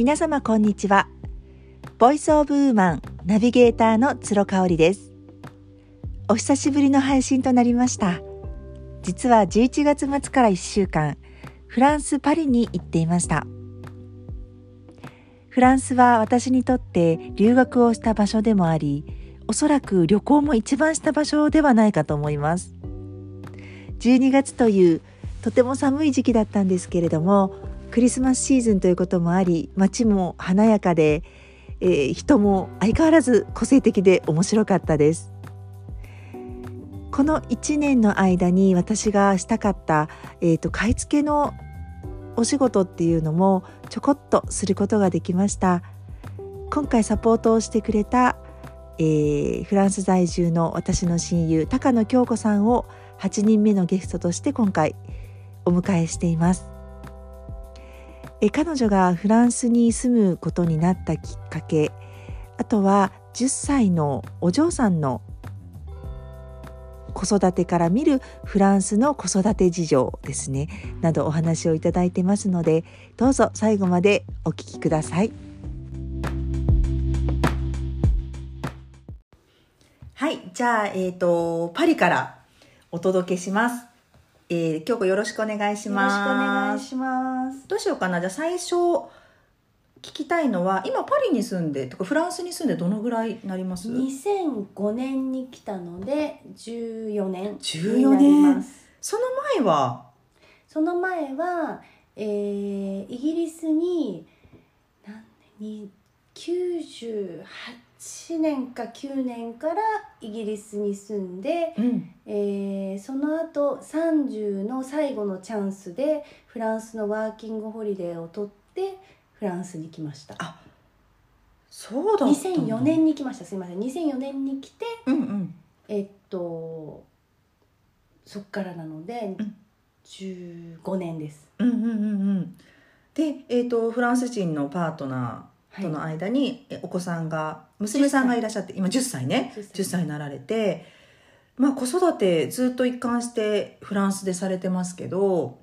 皆様こんにちは。ボイスオブウーマンナビゲーターの鶴香織です。お久しぶりの配信となりました。実は11月末から1週間フランス・パリに行っていました。フランスは私にとって留学をした場所でもありおそらく旅行も一番した場所ではないかと思います。12月というとても寒い時期だったんですけれどもクリスマスシーズンということもあり街も華やかで、えー、人も相変わらず個性的で面白かったです。この1年の間に私がしたかった、えーと、買い付けのお仕事っていうのもちょこっとすることができました。今回サポートをしてくれた、えー、フランス在住の私の親友高野京子さんを8人目のゲストとして今回お迎えしています。え彼女がフランスに住むことになったきっかけあとは10歳のお嬢さんの子育てから見るフランスの子育て事情ですねなどお話をいただいてますのでどうぞ最後までお聞きください。はいじゃあえっ、ー、とパリからお届けします。えー、京子よろしくお願いします。よろしくお願いします。どうしようかな？じゃあ最初聞きたいのは、今パリに住んで、とかフランスに住んでどのぐらいなります ?2005 年に来たので、14年14年？その前は？その前は、えー、イギリスに、何年？に、98 8年か9年からイギリスに住んで、うん、えー、その後30の最後のチャンスでフランスのワーキングホリデーを取ってフランスに来ました。あそうだった2004年に来ました。すいません。2004年に来て、うんうん、えっとそっからなので、うん、15年です。うんうんうんうん、で、えーとフランス人のパートナーとの間にお子さんが娘さんがいらっしゃって今10歳ね。10, 10歳になられて、まあ、子育てずっと一貫してフランスでされてますけど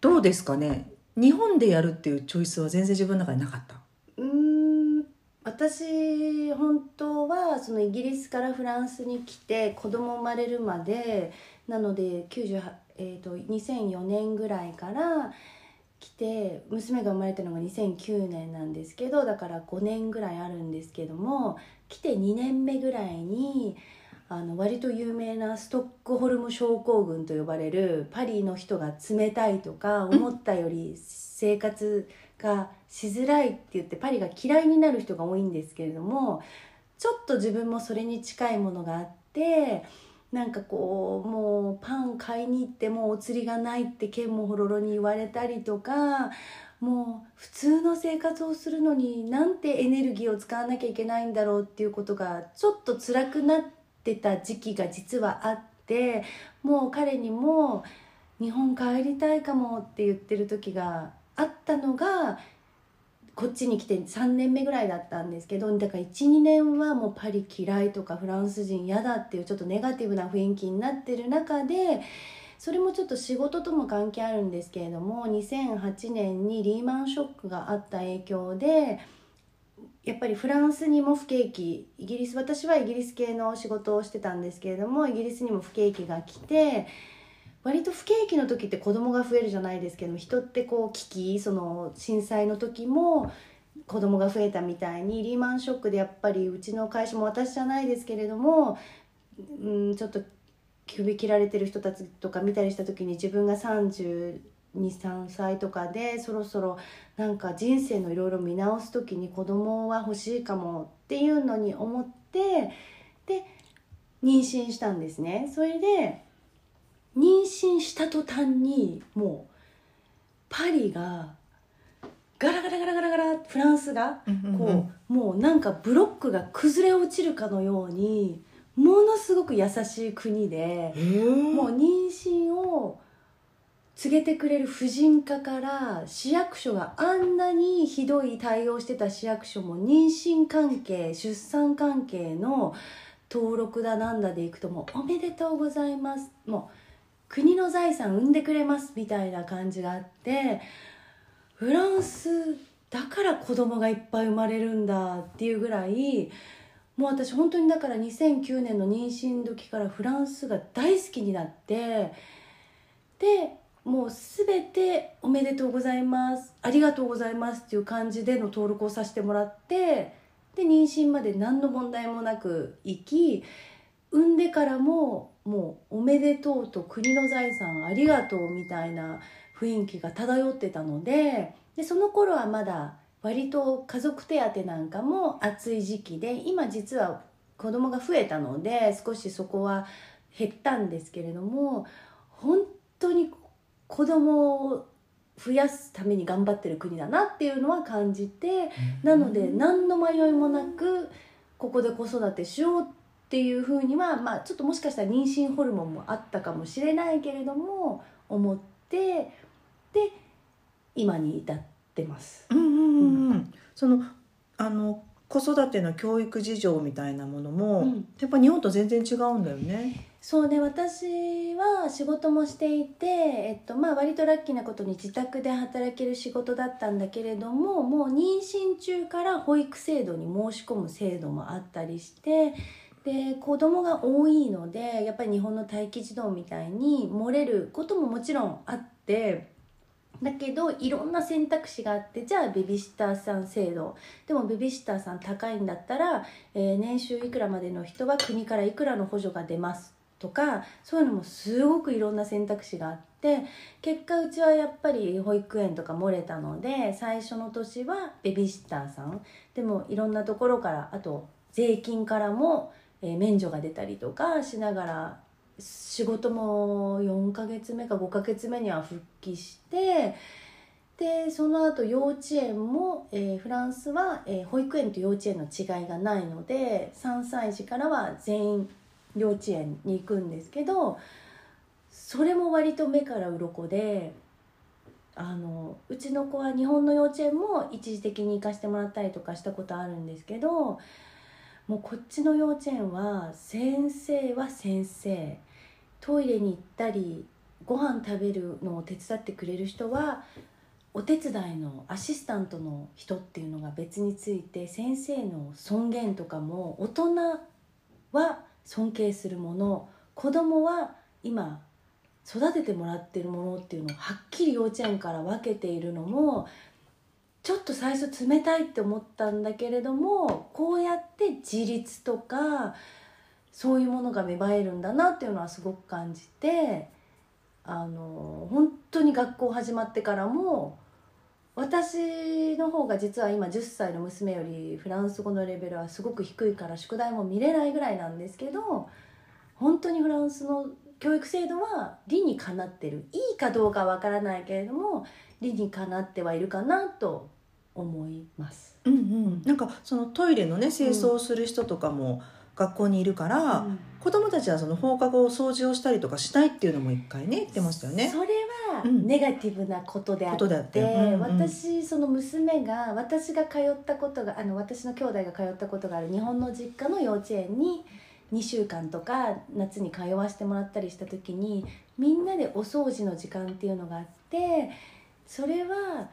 どうですかね？日本でやるっていうチョイスは全然自分の中でなかった。うん。私本当はそのイギリスからフランスに来て子供生まれるまでなので98、えーと2004年ぐらいから来て娘が生まれたのが2009年なんですけどだから5年ぐらいあるんですけども来て2年目ぐらいにあの割と有名なストックホルム症候群と呼ばれるパリの人が冷たいとか思ったより生活がしづらいって言ってパリが嫌いになる人が多いんですけれどもちょっと自分もそれに近いものがあって。なんかこうもうパン買いに行ってもお釣りがないって剣もほろろに言われたりとかもう普通の生活をするのになんてエネルギーを使わなきゃいけないんだろうっていうことがちょっと辛くなってた時期が実はあってもう彼にも日本帰りたいかもって言ってる時があったのがこっちに来て3年目ぐらいだったんですけどだから12年はもうパリ嫌いとかフランス人嫌だっていうちょっとネガティブな雰囲気になってる中でそれもちょっと仕事とも関係あるんですけれども2008年にリーマンショックがあった影響でやっぱりフランスにも不景気イギリス私はイギリス系の仕事をしてたんですけれどもイギリスにも不景気が来て割と不景気の時って子供が増えるじゃないですけど人ってこう危機その震災の時も子供が増えたみたいにリーマンショックでやっぱりうちの会社も私じゃないですけれども、うん、ちょっと首切られてる人たちとか見たりした時に自分が32 3歳とかでそろそろなんか人生のいろいろ見直す時に子供は欲しいかもっていうのに思ってで妊娠したんですね。それで妊娠した途端にもうパリがガラガラガラガラガラフランスがこう,、もうなんかブロックが崩れ落ちるかのようにものすごく優しい国でもう妊娠を告げてくれる婦人科から市役所があんなにひどい対応してた市役所も妊娠関係出産関係の登録だなんだでいくともうおめでとうございます。もう国の財産生んでくれますみたいな感じがあってフランスだから子供がいっぱい生まれるんだっていうぐらいもう私本当にだから2009年の妊娠時からフランスが大好きになってでもう全て「おめでとうございます」「ありがとうございます」っていう感じでの登録をさせてもらってで妊娠まで何の問題もなく行き産んでからももう「おめでとう」と「国の財産ありがとう」みたいな雰囲気が漂ってたのででその頃はまだ割と家族手当なんかも暑い時期で今実は子供が増えたので少しそこは減ったんですけれども本当に子供を増やすために頑張ってる国だなっていうのは感じてなので何の迷いもなくここで子育てしようっていうふうにはまあちょっともしかしたら妊娠ホルモンもあったかもしれないけれども思ってで今に至ってます。うんうんうんうん、そのあの子育ての教育事情みたいなものも、うんやっぱ日本と全然違うんだよね。そうね私は仕事もしていて、えっとまあ、割とラッキーなことに自宅で働ける仕事だったんだけれどももう妊娠中から保育制度に申し込む制度もあったりしてで子供が多いのでやっぱり日本の待機児童みたいに漏れることももちろんあって。だけどいろんな選択肢があってじゃあベビーシッターさん制度でもベビーシッターさん高いんだったら、えー年収いくらまでの人は国からいくらの補助が出ますとかそういうのもすごくいろんな選択肢があって結果うちはやっぱり保育園とか漏れたので最初の年はベビーシッターさんでもいろんなところからあと税金からも、えー免除が出たりとかしながら仕事も4ヶ月目か5ヶ月目には復帰してでその後幼稚園も、えーフランスは、えー保育園と幼稚園の違いがないので3歳児からは全員幼稚園に行くんですけどそれも割と目から鱗であのうちの子は日本の幼稚園も一時的に行かせてもらったりとかしたことあるんですけどもうこっちの幼稚園は先生は先生。トイレに行ったりご飯食べるのを手伝ってくれる人はお手伝いのアシスタントの人っていうのが別について先生の尊厳とかも大人は尊敬するもの子供は今育ててもらってるものっていうのをはっきり幼稚園から分けているのもちょっと最初冷たいって思ったんだけれどもこうやって自立とかそういうものが芽生えるんだなっていうのはすごく感じてあの本当に学校始まってからも私の方が実は今10歳の娘よりフランス語のレベルはすごく低いから宿題も見れないぐらいなんですけど本当にフランスの教育制度は理にかなってる。いいかどうかわからないけれども理にかなってはいるかなと思います。うんうん、なんかそのトイレのね清掃する人とかも学校にいるから、うん。子供たちはその放課後掃除をしたりとかしないっていうのも一回ね言ってましたよね。それはうん。ネガティブなことであって,、ことであってうんうん。私その娘が私が通ったことがあの私の兄弟が通ったことがある日本の実家の幼稚園に2週間とか夏に通わせてもらったりした時にみんなでお掃除の時間っていうのがあってそれは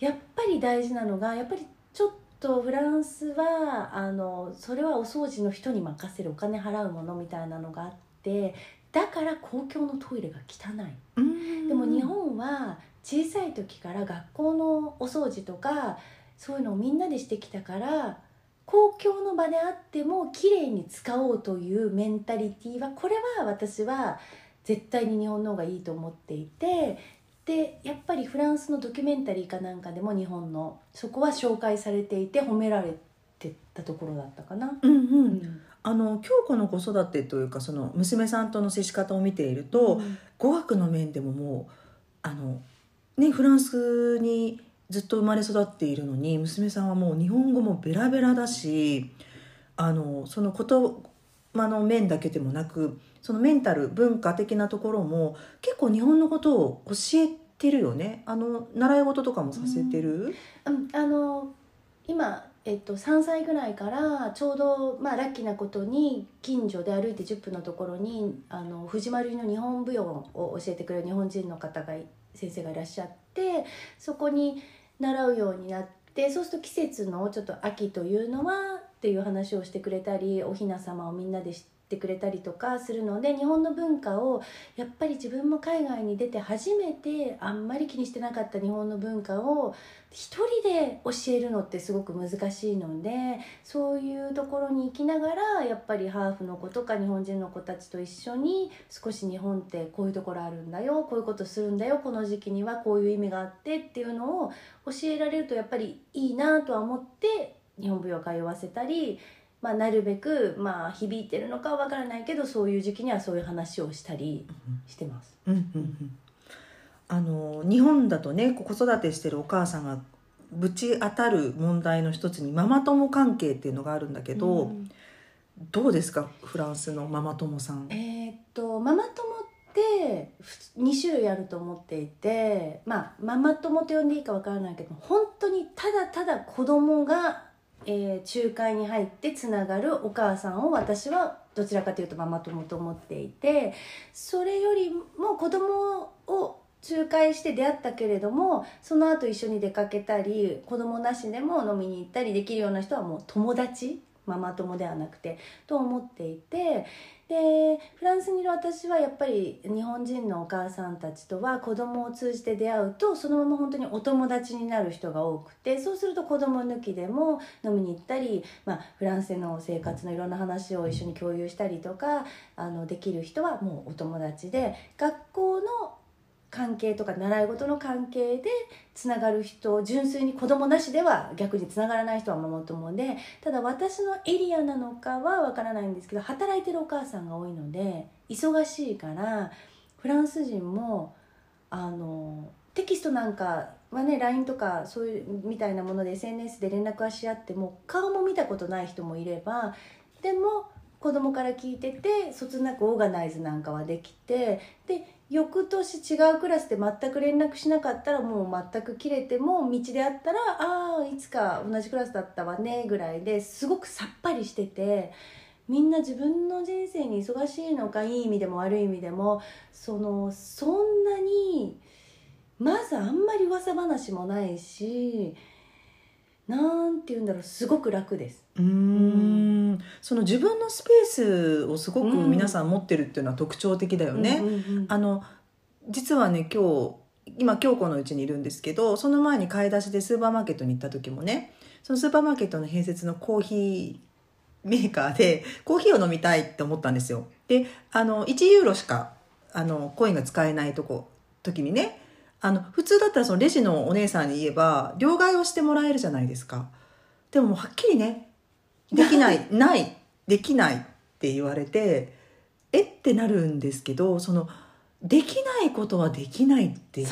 やっぱり大事なのがやっぱりちょっとフランスはあのそれはお掃除の人に任せるお金払うものみたいなのがあってだから公共のトイレが汚い。うんでも日本は小さい時から学校のお掃除とかそういうのをみんなでしてきたから公共の場であってもきれいに使おうというメンタリティーはこれは私は絶対に日本の方がいいと思っていてでやっぱりフランスのドキュメンタリーかなんかでも日本のそこは紹介されていて褒められてたところだったかな。うんうん。うん。あの京子の子育てというかその娘さんとの接し方を見ていると、語学の面でももうあの、ね、フランスにずっと生まれ育っているのに娘さんはもう日本語もベラベラだしあのその言葉の面だけでもなくそのメンタル文化的なところも結構日本のことを教えてるよね。あの習い事とかもさせてる、うん、あの今、えっと、3歳ぐらいからちょうど、まあ、ラッキーなことに近所で歩いて10分のところにあの藤丸の日本舞踊を教えてくれる日本人の方が先生がいらっしゃってそこに習うようになってそうすると季節のちょっと秋というのはっていう話をしてくれたりお雛様をみんなで知ってくれたりとかするので日本の文化をやっぱり自分も海外に出て初めてあんまり気にしてなかった日本の文化を一人で教えるのってすごく難しいのでそういうところに行きながらやっぱりハーフの子とか日本人の子たちと一緒に少し日本ってこういうところあるんだよこういうことするんだよこの時期にはこういう意味があってっていうのを教えられるとやっぱりいいなとは思って日本舞踊を通わせたり。まあ、なるべく、まあ、響いてるのかは分からないけどそういう時期にはそういう話をしたりしてます。うんうんうんあの日本だとね子育てしてるお母さんがぶち当たる問題の一つにママ友関係っていうのがあるんだけど、うんどうですかフランスのママ友さん？えーっとママ友って2種類あると思っていてまあママ友と呼んでいいかわからないけど本当にただただ子供が、えー仲介に入ってつながるお母さんを私はどちらかというとママ友と思っていてそれよりも子供を仲介して出会ったけれどもその後一緒に出かけたり子供なしでも飲みに行ったりできるような人はもう友達ママ友ではなくてと思っていてでフランスにいる私はやっぱり日本人のお母さんたちとは子供を通じて出会うとそのまま本当にお友達になる人が多くてそうすると子供抜きでも飲みに行ったり、まあ、フランスでの生活のいろんな話を一緒に共有したりとかあのできる人はもうお友達で学校の関係とか習い事の関係でつながる人純粋に子供なしでは逆につながらない人はママ友でただ私のエリアなのかはわからないんですけど働いてるお母さんが多いので忙しいからフランス人もあのテキストなんかはね LINE とかそういうみたいなもので SNS で連絡はし合っても顔も見たことない人もいればでも子供から聞いててそつなくオーガナイズなんかはできてで翌年違うクラスで全く連絡しなかったらもう全く切れても道で会ったら「ああいつか同じクラスだったわね」ぐらいですごくさっぱりしててみんな自分の人生に忙しいのかいい意味でも悪い意味でもそのそんなにまずあんまり噂話もないしなんて言うんだろうすごく楽です。うーんその自分のスペースをすごく皆さん持ってるっていうのは特徴的だよね。あの実はね今日今京子のうちにいるんですけどその前に買い出しでスーパーマーケットに行った時もねそのスーパーマーケットの併設のコーヒーメーカーで コーヒーを飲みたいって思ったんですよ。であの1ユーロしかあのコインが使えないとこ時にねあの普通だったらそのレジのお姉さんに言えば両替をしてもらえるじゃないですか。でももうはっきりねできない ないできないって言われてえってなるんですけどそのできないことはできないってい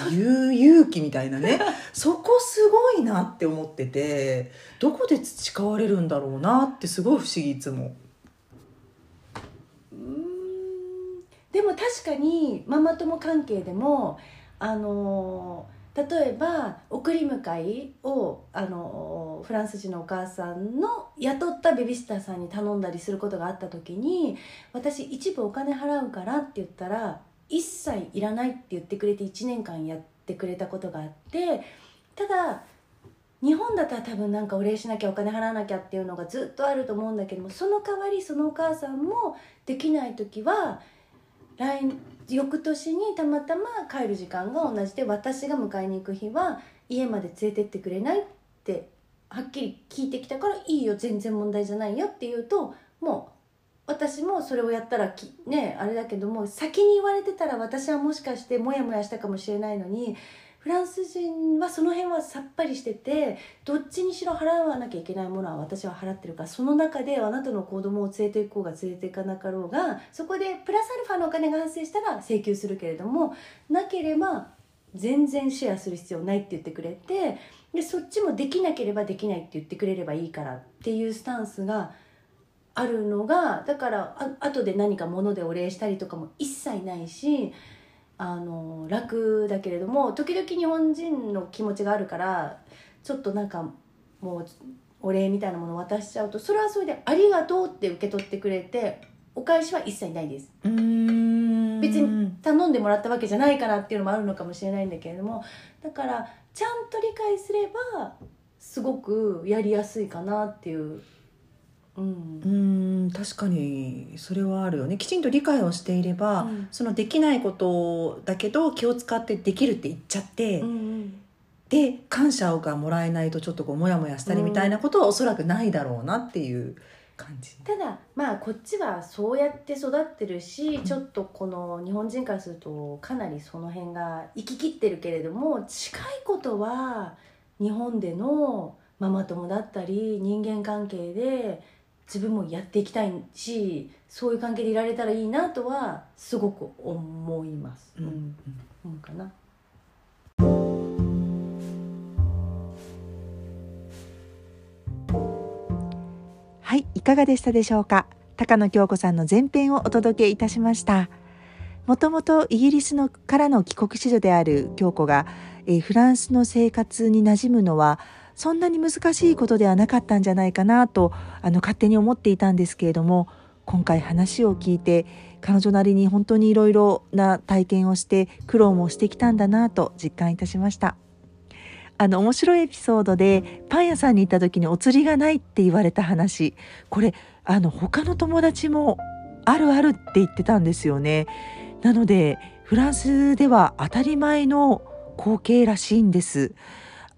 う勇気みたいなねそこすごいなって思っててどこで培われるんだろうなってすごい不思議いつも。うーんでも確かにママ友関係でもあの例えば送り迎えをあのフランス人のお母さんの雇ったベビーシッターさんに頼んだりすることがあった時に私一部お金払うからって言ったら一切いらないって言ってくれて1年間やってくれたことがあってただ日本だったら多分なんかお礼しなきゃお金払わなきゃっていうのがずっとあると思うんだけどもその代わりそのお母さんもできない時は来翌年にたまたま帰る時間が同じで私が迎えに行く日は家まで連れてってくれないってはっきり聞いてきたからいいよ全然問題じゃないよって言うともう私もそれをやったらきねあれだけども先に言われてたら私はもしかしてモヤモヤしたかもしれないのにフランス人はその辺はさっぱりしててどっちにしろ払わなきゃいけないものは私は払ってるからその中であなたの子供を連れて行こうが連れて行かなかろうがそこでプラスアルファのお金が発生したら請求するけれどもなければ全然シェアする必要ないって言ってくれてでそっちもできなければできないって言ってくれればいいからっていうスタンスがあるのがだからあ後で何か物でお礼したりとかも一切ないしあの楽だけれども時々日本人の気持ちがあるからちょっとなんかもうお礼みたいなものを渡しちゃうとそれはそれで「ありがとう」って受け取ってくれてお返しは一切ないです。うーん別に頼んでもらったわけじゃないからっていうのもあるのかもしれないんだけれどもだからちゃんと理解すればすごくやりやすいかなっていう。うん。うん確かにそれはあるよね。きちんと理解をしていれば、うん。そのできないことだけど気を使ってできるって言っちゃって、うんうん。で感謝がもらえないとちょっとこうモヤモヤしたりみたいなことはおそらくないだろうなっていう感じ。ただまあこっちはそうやって育ってるし、ちょっとこの日本人からするとかなりその辺が行ききってるけれども近いことは日本でのママ友だったり人間関係で自分もやっていきたいしそういう関係でいられたらいいなとはすごく思います。うんうんうんかなはい、いかがでしたでしょうか？高野京子さんの前編をお届けいたしました。もともとイギリスのからの帰国子女である京子が、えーフランスの生活に馴染むのはそんなに難しいことではなかったんじゃないかなとあの勝手に思っていたんですけれども今回話を聞いて彼女なりに本当にいろいろな体験をして苦労もしてきたんだなと実感いたしました。あの面白いエピソードでパン屋さんに行った時にお釣りがないって言われた話。これあの他の友達もあるあるって言ってたんですよね。なのでフランスでは当たり前の光景らしいんです。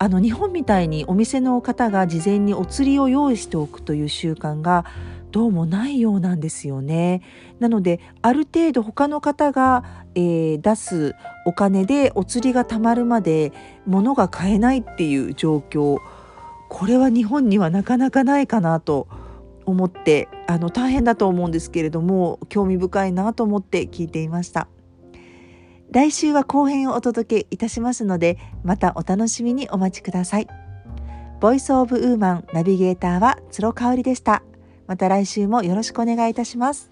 あの日本みたいにお店の方が事前にお釣りを用意しておくという習慣がどうもないようなんですよね。なのである程度他の方が、えー出すお金でお釣りがたまるまで物が買えないっていう状況。これは日本にはなかなかないかなと思ってあの大変だと思うんですけれども興味深いなと思って聞いていました。来週は後編をお届けいたしますのでまたお楽しみにお待ちください。ボイスオブウーマンナビゲーターは鶴香織でした。また来週もよろしくお願いいたします。